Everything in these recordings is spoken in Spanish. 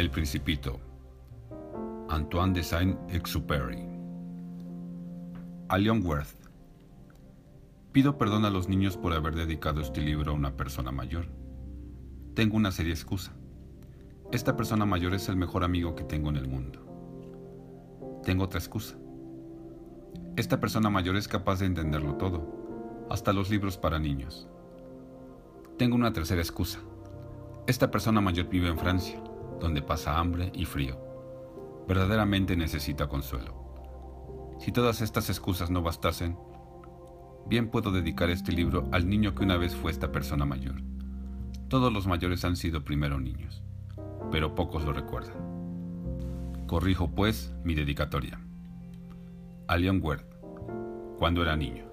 El Principito. Antoine de Saint-Exupéry. A Leon Worth. Pido perdón a los niños por haber dedicado este libro a una persona mayor. Tengo una seria excusa. Esta persona mayor es el mejor amigo que tengo en el mundo. Tengo otra excusa. Esta persona mayor es capaz de entenderlo todo, hasta los libros para niños. Tengo una tercera excusa. Esta persona mayor vive en Francia, donde pasa hambre y frío. Verdaderamente necesita consuelo. Si todas estas excusas no bastasen, bien puedo dedicar este libro al niño que una vez fue esta persona mayor. Todos los mayores han sido primero niños pero pocos lo recuerdan. Corrijo, pues, mi dedicatoria. A Leon cuando era niño.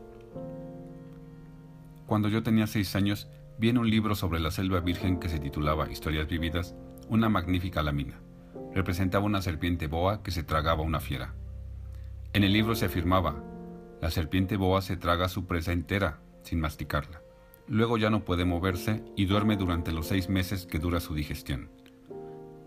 Cuando yo tenía seis años, vi en un libro sobre la selva virgen que se titulaba Historias vividas una magnífica lámina. Representaba una serpiente boa que se tragaba una fiera. En el libro se afirmaba, la serpiente boa se traga su presa entera, sin masticarla. Luego ya no puede moverse y duerme durante los seis meses que dura su digestión.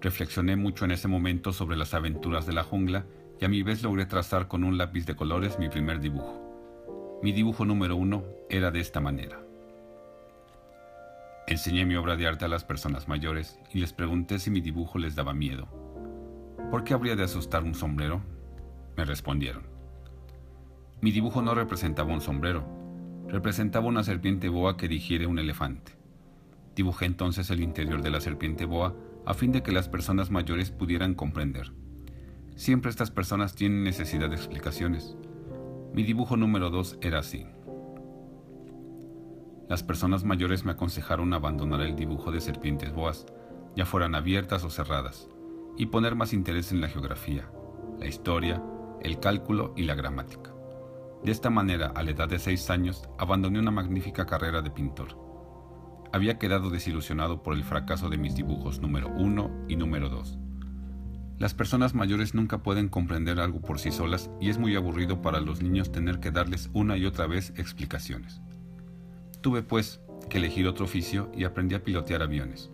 Reflexioné mucho en ese momento sobre las aventuras de la jungla y a mi vez logré trazar con un lápiz de colores mi primer dibujo. Mi dibujo número uno era de esta manera. Enseñé mi obra de arte a las personas mayores y les pregunté si mi dibujo les daba miedo. ¿Por qué habría de asustar un sombrero? Me respondieron. Mi dibujo no representaba un sombrero, representaba una serpiente boa que digiere un elefante. Dibujé entonces el interior de la serpiente boa a fin de que las personas mayores pudieran comprender. Siempre estas personas tienen necesidad de explicaciones. Mi dibujo número 2 era así. Las personas mayores me aconsejaron abandonar el dibujo de serpientes boas, ya fueran abiertas o cerradas, y poner más interés en la geografía, la historia, el cálculo y la gramática. De esta manera, a la edad de seis años, abandoné una magnífica carrera de pintor había quedado desilusionado por el fracaso de mis dibujos número 1 y número 2. Las personas mayores nunca pueden comprender algo por sí solas y es muy aburrido para los niños tener que darles una y otra vez explicaciones. Tuve pues que elegir otro oficio y aprendí a pilotear aviones.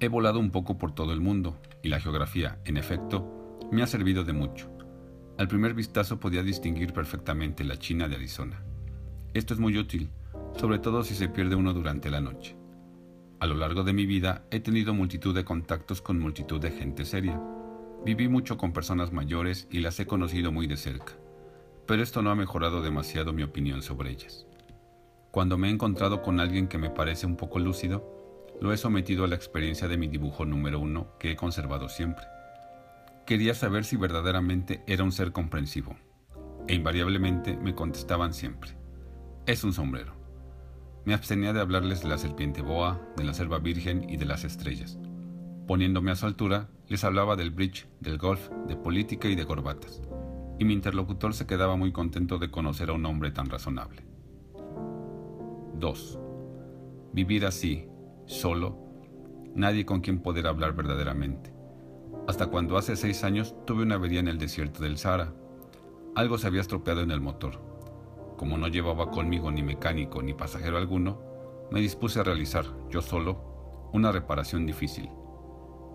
He volado un poco por todo el mundo y la geografía, en efecto, me ha servido de mucho. Al primer vistazo podía distinguir perfectamente la China de Arizona. Esto es muy útil sobre todo si se pierde uno durante la noche. A lo largo de mi vida he tenido multitud de contactos con multitud de gente seria. Viví mucho con personas mayores y las he conocido muy de cerca, pero esto no ha mejorado demasiado mi opinión sobre ellas. Cuando me he encontrado con alguien que me parece un poco lúcido, lo he sometido a la experiencia de mi dibujo número uno que he conservado siempre. Quería saber si verdaderamente era un ser comprensivo, e invariablemente me contestaban siempre, es un sombrero. Me abstenía de hablarles de la serpiente boa, de la selva virgen y de las estrellas. Poniéndome a su altura, les hablaba del bridge, del golf, de política y de corbatas. Y mi interlocutor se quedaba muy contento de conocer a un hombre tan razonable. 2. Vivir así, solo, nadie con quien poder hablar verdaderamente. Hasta cuando hace seis años tuve una avería en el desierto del Sahara. Algo se había estropeado en el motor como no llevaba conmigo ni mecánico ni pasajero alguno, me dispuse a realizar, yo solo, una reparación difícil.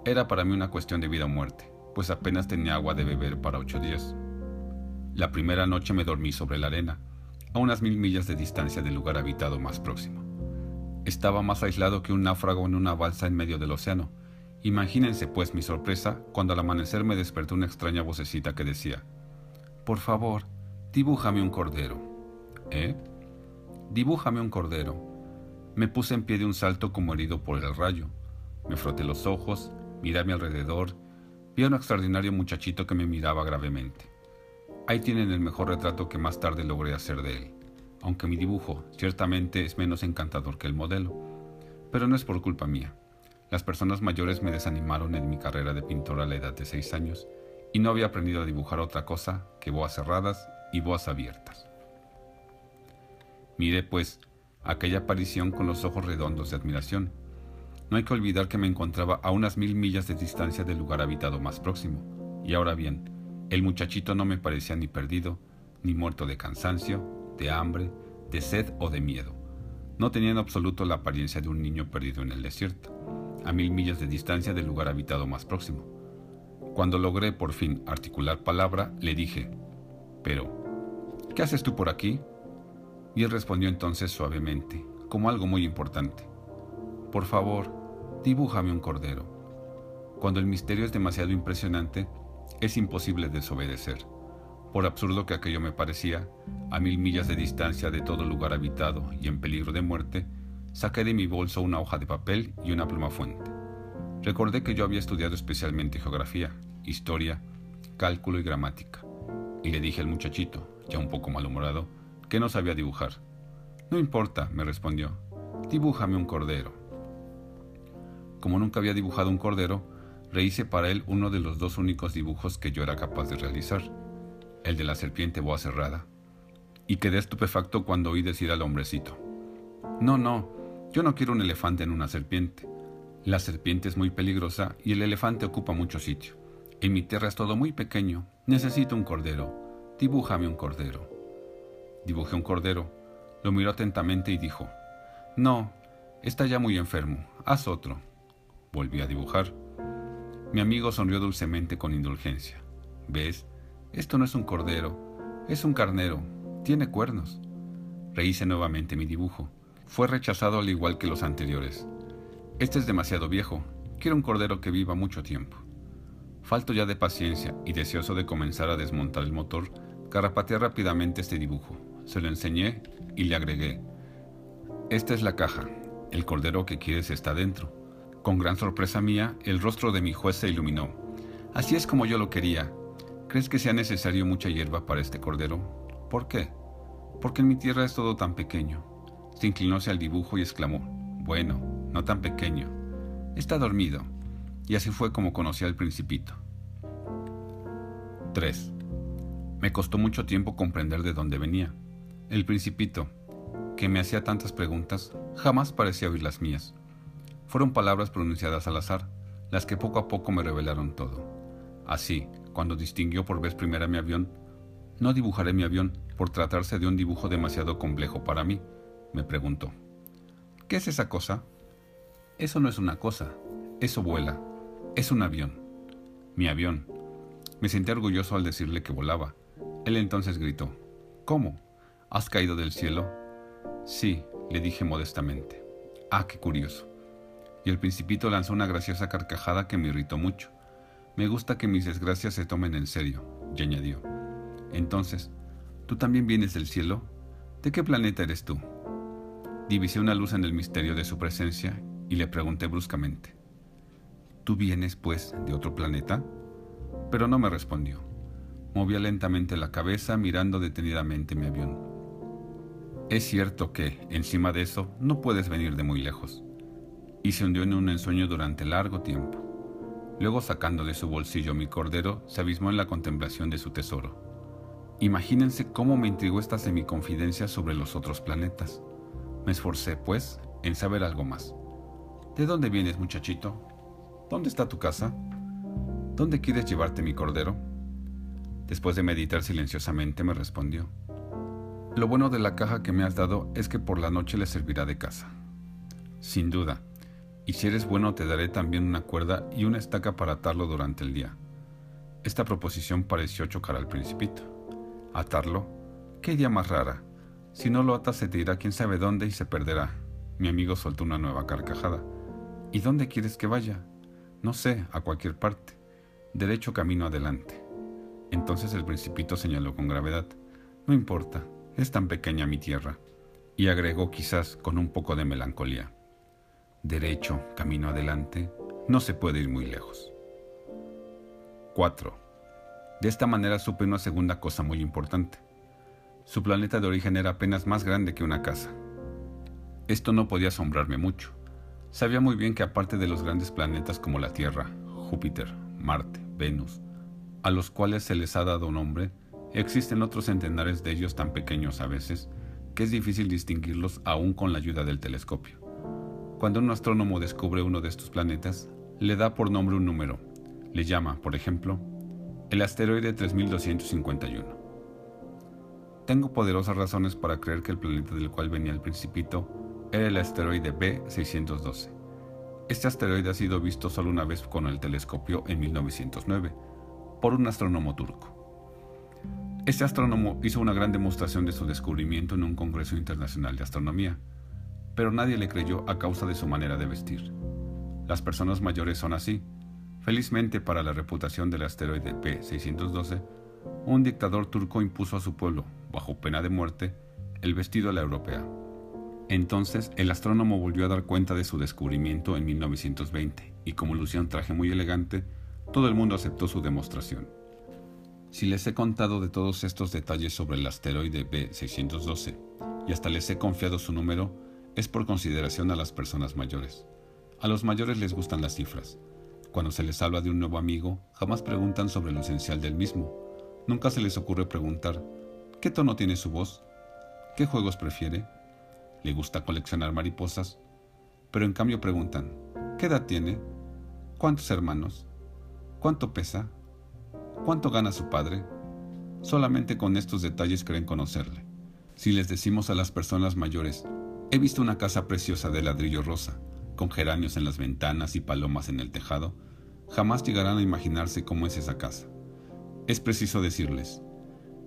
Era para mí una cuestión de vida o muerte, pues apenas tenía agua de beber para ocho días. La primera noche me dormí sobre la arena, a unas mil millas de distancia del lugar habitado más próximo. Estaba más aislado que un náufrago en una balsa en medio del océano. Imagínense pues mi sorpresa cuando al amanecer me despertó una extraña vocecita que decía, Por favor, dibújame un cordero. ¿Eh? Dibújame un cordero. Me puse en pie de un salto como herido por el rayo. Me froté los ojos, miré a mi alrededor, vi a un extraordinario muchachito que me miraba gravemente. Ahí tienen el mejor retrato que más tarde logré hacer de él, aunque mi dibujo ciertamente es menos encantador que el modelo. Pero no es por culpa mía. Las personas mayores me desanimaron en mi carrera de pintor a la edad de seis años y no había aprendido a dibujar otra cosa que boas cerradas y boas abiertas. Miré, pues, aquella aparición con los ojos redondos de admiración. No hay que olvidar que me encontraba a unas mil millas de distancia del lugar habitado más próximo. Y ahora bien, el muchachito no me parecía ni perdido, ni muerto de cansancio, de hambre, de sed o de miedo. No tenía en absoluto la apariencia de un niño perdido en el desierto. a mil millas de distancia del lugar habitado más próximo. Cuando logré por fin articular palabra, le dije, pero, ¿qué haces tú por aquí? Y él respondió entonces suavemente, como algo muy importante. Por favor, dibújame un cordero. Cuando el misterio es demasiado impresionante, es imposible desobedecer. Por absurdo que aquello me parecía, a mil millas de distancia de todo lugar habitado y en peligro de muerte, saqué de mi bolso una hoja de papel y una pluma fuente. Recordé que yo había estudiado especialmente geografía, historia, cálculo y gramática, y le dije al muchachito, ya un poco malhumorado, que no sabía dibujar. No importa, me respondió, dibújame un cordero. Como nunca había dibujado un cordero, rehice para él uno de los dos únicos dibujos que yo era capaz de realizar, el de la serpiente boa cerrada, y quedé estupefacto cuando oí decir al hombrecito, No, no, yo no quiero un elefante en una serpiente. La serpiente es muy peligrosa y el elefante ocupa mucho sitio. En mi tierra es todo muy pequeño. Necesito un cordero. Dibújame un cordero. Dibujé un cordero. Lo miró atentamente y dijo, No, está ya muy enfermo. Haz otro. Volví a dibujar. Mi amigo sonrió dulcemente con indulgencia. ¿Ves? Esto no es un cordero, es un carnero. Tiene cuernos. Rehice nuevamente mi dibujo. Fue rechazado al igual que los anteriores. Este es demasiado viejo. Quiero un cordero que viva mucho tiempo. Falto ya de paciencia y deseoso de comenzar a desmontar el motor, carapateé rápidamente este dibujo. Se lo enseñé y le agregué. Esta es la caja. El cordero que quieres está dentro. Con gran sorpresa mía, el rostro de mi juez se iluminó. Así es como yo lo quería. ¿Crees que sea necesario mucha hierba para este cordero? ¿Por qué? Porque en mi tierra es todo tan pequeño. Se inclinó hacia el dibujo y exclamó, bueno, no tan pequeño. Está dormido. Y así fue como conocí al principito. 3. Me costó mucho tiempo comprender de dónde venía. El principito, que me hacía tantas preguntas, jamás parecía oír las mías. Fueron palabras pronunciadas al azar, las que poco a poco me revelaron todo. Así, cuando distinguió por vez primera mi avión, no dibujaré mi avión por tratarse de un dibujo demasiado complejo para mí, me preguntó. ¿Qué es esa cosa? Eso no es una cosa, eso vuela, es un avión. Mi avión. Me sentí orgulloso al decirle que volaba. Él entonces gritó, ¿Cómo? ¿Has caído del cielo? Sí, le dije modestamente. Ah, qué curioso y el principito lanzó una graciosa carcajada que me irritó mucho. Me gusta que mis desgracias se tomen en serio, y añadió. Entonces, ¿tú también vienes del cielo? ¿De qué planeta eres tú? Divisé una luz en el misterio de su presencia y le pregunté bruscamente. ¿Tú vienes, pues, de otro planeta? Pero no me respondió. Movía lentamente la cabeza mirando detenidamente mi avión. Es cierto que, encima de eso, no puedes venir de muy lejos y se hundió en un ensueño durante largo tiempo. Luego, sacando de su bolsillo mi cordero, se abismó en la contemplación de su tesoro. Imagínense cómo me intrigó esta semiconfidencia sobre los otros planetas. Me esforcé, pues, en saber algo más. ¿De dónde vienes, muchachito? ¿Dónde está tu casa? ¿Dónde quieres llevarte mi cordero? Después de meditar silenciosamente me respondió. Lo bueno de la caja que me has dado es que por la noche le servirá de casa. Sin duda, y si eres bueno te daré también una cuerda y una estaca para atarlo durante el día. Esta proposición pareció chocar al principito. ¿Atarlo? ¿Qué idea más rara? Si no lo atas se te irá quién sabe dónde y se perderá. Mi amigo soltó una nueva carcajada. ¿Y dónde quieres que vaya? No sé, a cualquier parte. Derecho camino adelante. Entonces el principito señaló con gravedad. No importa, es tan pequeña mi tierra. Y agregó quizás con un poco de melancolía derecho, camino adelante, no se puede ir muy lejos. 4. De esta manera supe una segunda cosa muy importante. Su planeta de origen era apenas más grande que una casa. Esto no podía asombrarme mucho. Sabía muy bien que aparte de los grandes planetas como la Tierra, Júpiter, Marte, Venus, a los cuales se les ha dado nombre, existen otros centenares de ellos tan pequeños a veces que es difícil distinguirlos aún con la ayuda del telescopio. Cuando un astrónomo descubre uno de estos planetas, le da por nombre un número. Le llama, por ejemplo, el asteroide 3251. Tengo poderosas razones para creer que el planeta del cual venía el principito era el asteroide B612, Este asteroide ha sido visto solo una vez con el telescopio en 1909 por un astrónomo turco. Este astrónomo hizo una gran demostración de su descubrimiento en un Congreso Internacional de Astronomía, pero nadie le creyó a causa de su manera de vestir. Las personas mayores son así. Felizmente para la reputación del asteroide P612, un dictador turco impuso a su pueblo, bajo pena de muerte, el vestido a la europea. Entonces el astrónomo volvió a dar cuenta de su descubrimiento en 1920 y como lucía un traje muy elegante, todo el mundo aceptó su demostración. Si les he contado de todos estos detalles sobre el asteroide B612 y hasta les he confiado su número, es por consideración a las personas mayores. A los mayores les gustan las cifras. Cuando se les habla de un nuevo amigo, jamás preguntan sobre lo esencial del mismo. Nunca se les ocurre preguntar, ¿qué tono tiene su voz? ¿Qué juegos prefiere? ¿Le gusta coleccionar mariposas? Pero en cambio preguntan, ¿qué edad tiene? ¿Cuántos hermanos? ¿Cuánto pesa? ¿Cuánto gana su padre? Solamente con estos detalles creen conocerle. Si les decimos a las personas mayores, he visto una casa preciosa de ladrillo rosa, con geranios en las ventanas y palomas en el tejado, jamás llegarán a imaginarse cómo es esa casa. Es preciso decirles,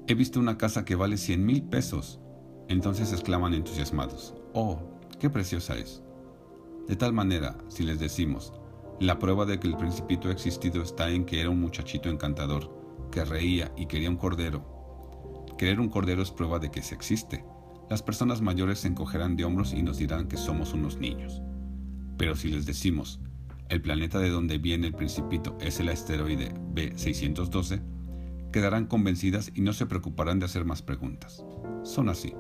he visto una casa que vale cien mil pesos. Entonces exclaman entusiasmados, oh, qué preciosa es. De tal manera, si les decimos, la prueba de que el principito ha existido está en que era un muchachito encantador, que reía y quería un cordero. Querer un cordero es prueba de que se existe. Las personas mayores se encogerán de hombros y nos dirán que somos unos niños. Pero si les decimos, el planeta de donde viene el principito es el asteroide B612, quedarán convencidas y no se preocuparán de hacer más preguntas. Son así.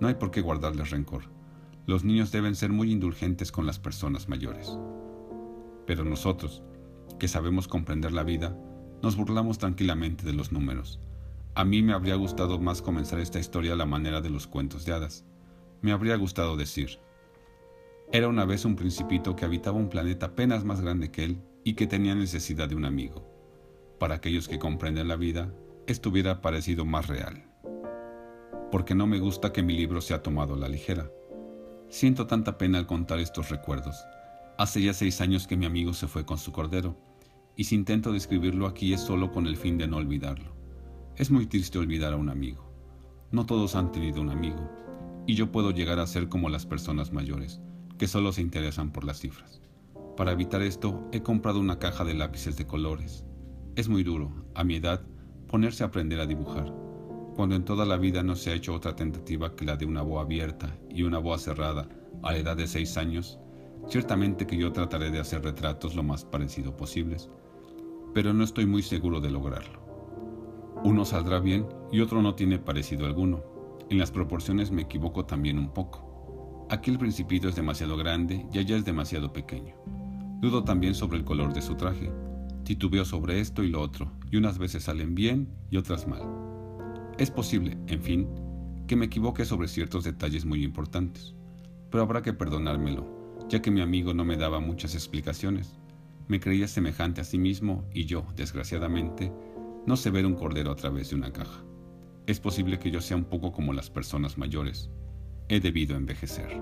No hay por qué guardarles rencor. Los niños deben ser muy indulgentes con las personas mayores. Pero nosotros, que sabemos comprender la vida, nos burlamos tranquilamente de los números. A mí me habría gustado más comenzar esta historia a la manera de los cuentos de hadas. Me habría gustado decir, era una vez un principito que habitaba un planeta apenas más grande que él y que tenía necesidad de un amigo. Para aquellos que comprenden la vida, esto hubiera parecido más real. Porque no me gusta que mi libro sea tomado a la ligera. Siento tanta pena al contar estos recuerdos, Hace ya seis años que mi amigo se fue con su cordero, y si intento describirlo aquí es solo con el fin de no olvidarlo. Es muy triste olvidar a un amigo. No todos han tenido un amigo, y yo puedo llegar a ser como las personas mayores, que solo se interesan por las cifras. Para evitar esto, he comprado una caja de lápices de colores. Es muy duro, a mi edad, ponerse a aprender a dibujar, cuando en toda la vida no se ha hecho otra tentativa que la de una boa abierta y una boa cerrada a la edad de seis años Ciertamente que yo trataré de hacer retratos lo más parecido posibles, pero no estoy muy seguro de lograrlo. Uno saldrá bien y otro no tiene parecido alguno. En las proporciones me equivoco también un poco. Aquí el principito es demasiado grande y allá es demasiado pequeño. Dudo también sobre el color de su traje. Titubeo sobre esto y lo otro, y unas veces salen bien y otras mal. Es posible, en fin, que me equivoque sobre ciertos detalles muy importantes, pero habrá que perdonármelo ya que mi amigo no me daba muchas explicaciones. Me creía semejante a sí mismo y yo, desgraciadamente, no sé ver un cordero a través de una caja. Es posible que yo sea un poco como las personas mayores. He debido envejecer.